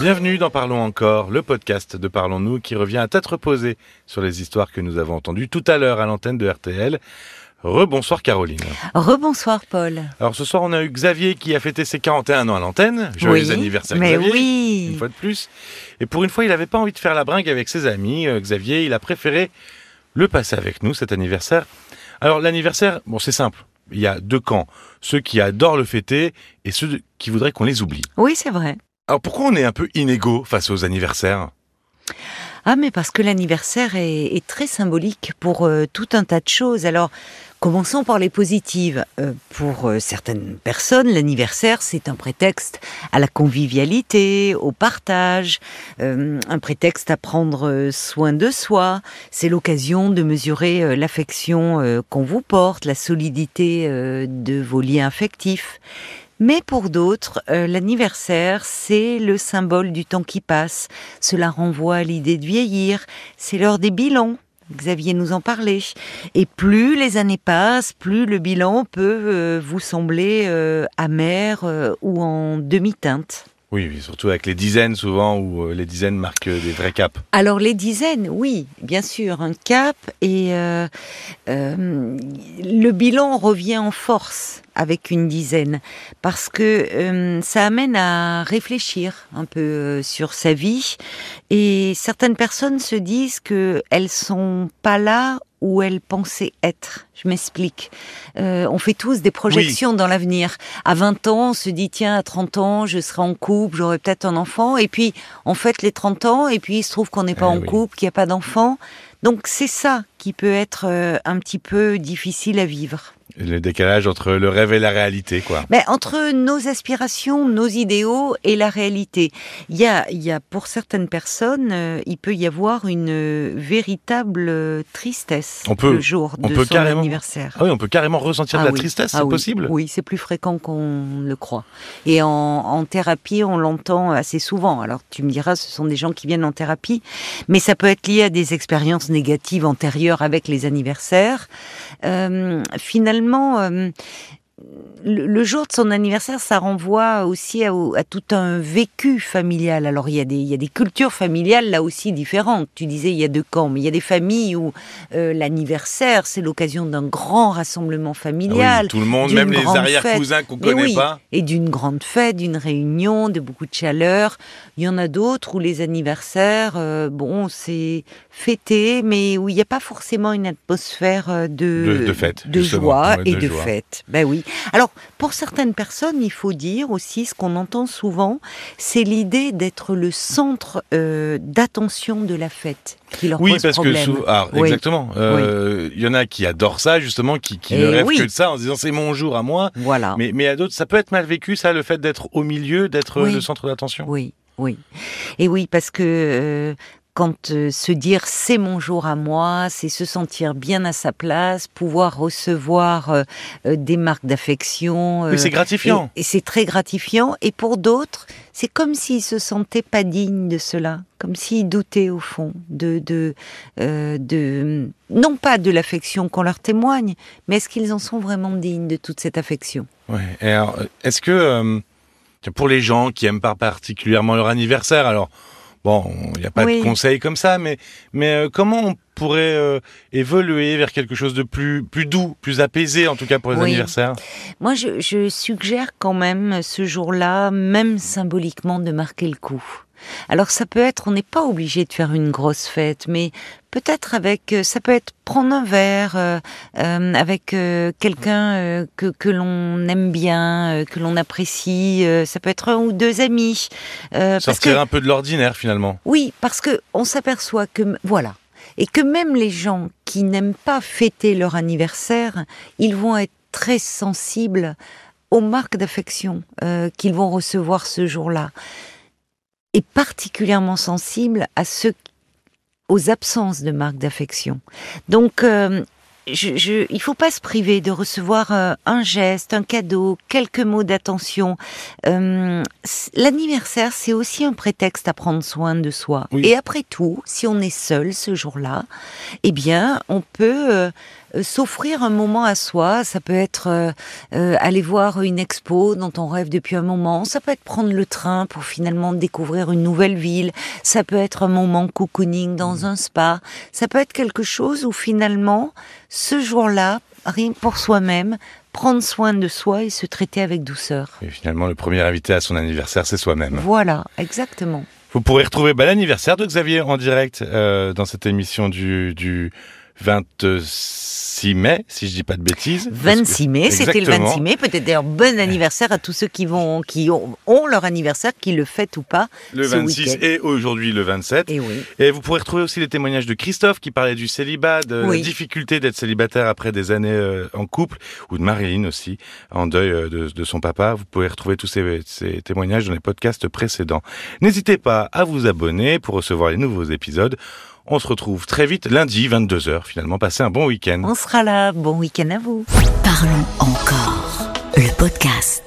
Bienvenue dans Parlons encore, le podcast de Parlons-nous qui revient à tête reposée sur les histoires que nous avons entendues tout à l'heure à l'antenne de RTL. Rebonsoir Caroline. Rebonsoir Paul. Alors ce soir on a eu Xavier qui a fêté ses 41 ans à l'antenne. Joyeux Oui, anniversaire mais Xavier. oui. Une fois de plus. Et pour une fois il n'avait pas envie de faire la bringue avec ses amis. Euh, Xavier il a préféré le passer avec nous cet anniversaire. Alors l'anniversaire, bon c'est simple. Il y a deux camps. Ceux qui adorent le fêter et ceux qui voudraient qu'on les oublie. Oui, c'est vrai. Alors pourquoi on est un peu inégaux face aux anniversaires? Ah, mais parce que l'anniversaire est, très symbolique pour euh, tout un tas de choses. Alors, commençons par les positives. Euh, pour euh, certaines personnes, l'anniversaire, c'est un prétexte à la convivialité, au partage, un prétexte à prendre soin de soi. C'est l'occasion de mesurer l'affection qu'on vous porte, la solidité de vos liens affectifs. Mais pour d'autres, euh, l'anniversaire, c'est le symbole du temps qui passe. Cela renvoie à l'idée de vieillir. C'est l'heure des bilans. Xavier nous en parlait. Et plus les années passent, plus le bilan peut euh, vous sembler euh, amer ou en demi-teinte. Oui, surtout avec les dizaines souvent où euh, les dizaines marquent des vrais caps. Alors les dizaines, oui, bien sûr, un cap et euh, euh, le bilan revient en force avec une dizaine parce que euh, ça amène à réfléchir un peu euh, sur sa vie et certaines personnes se disent que elles sont pas là où elles pensaient être. Je m'explique. Euh, on fait tous des projections dans l'avenir. À 20 ans, on se dit tiens, à 30 ans, je serai en couple, j'aurai peut-être un enfant. Et puis, on fête les 30 ans, et puis il se trouve qu'on n'est pas Eh en oui. couple, qu'il n'y a pas d'enfant. Donc c'est ça qui peut être euh, un petit peu difficile à vivre. Le décalage entre le rêve et la réalité, quoi. Mais entre nos aspirations, nos idéaux et la réalité, il y a, il y a pour certaines personnes, euh, il peut y avoir une euh, véritable euh, tristesse On peut- le jour on de peut son carrément- anniversaire. Ah oui, on peut carrément ressentir de Ah la oui. tristesse, Ah c'est oui. possible? Oui, c'est plus fréquent qu'on le croit. Et en, en thérapie, on l'entend assez souvent. Alors tu me diras, ce sont des gens qui viennent en thérapie, mais ça peut être lié à des expériences négatives antérieures avec les anniversaires. Finalement. Euh, le, jour de son anniversaire, ça renvoie aussi à, à tout un vécu familial. Alors il y, a des, il y a des cultures familiales là aussi différentes. Tu disais il y a deux camps, mais il y a des familles où euh, l'anniversaire c'est l'occasion d'un grand rassemblement Ah familial oui, Tout le monde, même les arrière-cousins qu'on connaît oui, pas. Et d'une grande fête, d'une réunion, de beaucoup de chaleur. Il y en a d'autres où les anniversaires, euh, bon, c'est fêté, mais où il n'y a pas forcément une atmosphère euh, de, De- de fête, de joie Ouais, et de de, joie. fête. Ben oui. Alors, pour certaines personnes, il faut dire aussi ce qu'on entend souvent, c'est l'idée d'être le centre euh, d'attention de la fête qui leur Oui, pose parce problème. que alors, Oui. exactement. Euh, Il y en a qui adorent ça justement, qui, qui Eh ne rêvent oui. que de ça en se disant c'est mon jour à moi. Voilà. Mais mais à d'autres, ça peut être mal vécu ça, le fait d'être au milieu, d'être le centre d'attention. Oui, oui. Et oui, parce que euh, quand euh, se dire c'est mon jour à moi, c'est se sentir bien à sa place, pouvoir recevoir euh, euh, des marques d'affection. Oui, c'est gratifiant. Et, et c'est très gratifiant. Et pour d'autres, c'est comme s'ils se sentaient pas dignes de cela, comme s'ils doutaient au fond de, de, de non pas de l'affection qu'on leur témoigne, mais est-ce qu'ils en sont vraiment dignes de toute cette affection? Ouais. Et alors, est-ce que pour les gens qui aiment pas particulièrement leur anniversaire, alors bon, il n'y a pas Oui. de conseils comme ça, mais mais euh, comment on pourrait euh, évoluer vers quelque chose de plus plus doux, plus apaisé en tout cas pour les Oui. anniversaires? Moi, je, je suggère quand même ce jour-là, même symboliquement, de marquer le coup. Alors ça peut être, on n'est pas obligé de faire une grosse fête, mais peut-être avec, euh, ça peut être prendre un verre euh, euh, avec euh, quelqu'un que, que l'on aime bien, que l'on apprécie. ça peut être un ou deux amis. Euh, parce Sortir que un peu de l'ordinaire finalement. oui, parce que on s'aperçoit que voilà, et que même les gens qui n'aiment pas fêter leur anniversaire, ils vont être très sensibles aux marques d'affection qu'ils vont recevoir ce jour-là, et particulièrement sensibles à ceux aux absences de marques d'affection. Donc euh, je, je, il faut pas se priver de recevoir euh, un geste, un cadeau, quelques mots d'attention. Euh, L'anniversaire, c'est aussi un prétexte à prendre soin de soi. Oui. Et après tout, si on est seul ce jour-là, eh bien, on peut euh, euh, s'offrir un moment à soi. Ça peut être euh, euh, aller voir une expo dont on rêve depuis un moment. Ça peut être prendre le train pour finalement découvrir une nouvelle ville. Ça peut être un moment cocooning dans un spa. Ça peut être quelque chose où finalement, ce jour-là, rien pour soi-même, prendre soin de soi et se traiter avec douceur. Et finalement, le premier invité à son anniversaire, c'est soi-même. Voilà, exactement. Vous pourrez retrouver bah, l'anniversaire de Xavier en direct euh, dans cette émission du, du 26 mai, si je dis pas de bêtises. 26 mai, c'était le 26 mai. Peut-être d'ailleurs bon anniversaire à tous ceux qui vont, qui ont, ont leur anniversaire, qui le fêtent ou pas. Le ce 26 week-end. et aujourd'hui le 27. Et oui. Et vous pourrez retrouver aussi les témoignages de Christophe qui parlait du célibat, de Oui. la difficulté d'être célibataire après des années euh, en couple, ou de Marilyn aussi, en deuil euh, de, de son papa. Vous pouvez retrouver tous ces, ces témoignages dans les podcasts précédents. N'hésitez pas à vous abonner pour recevoir les nouveaux épisodes. On se retrouve très vite lundi 22h finalement. Passez un bon week-end. On sera là. Bon week-end à vous. Parlons encore. Le podcast.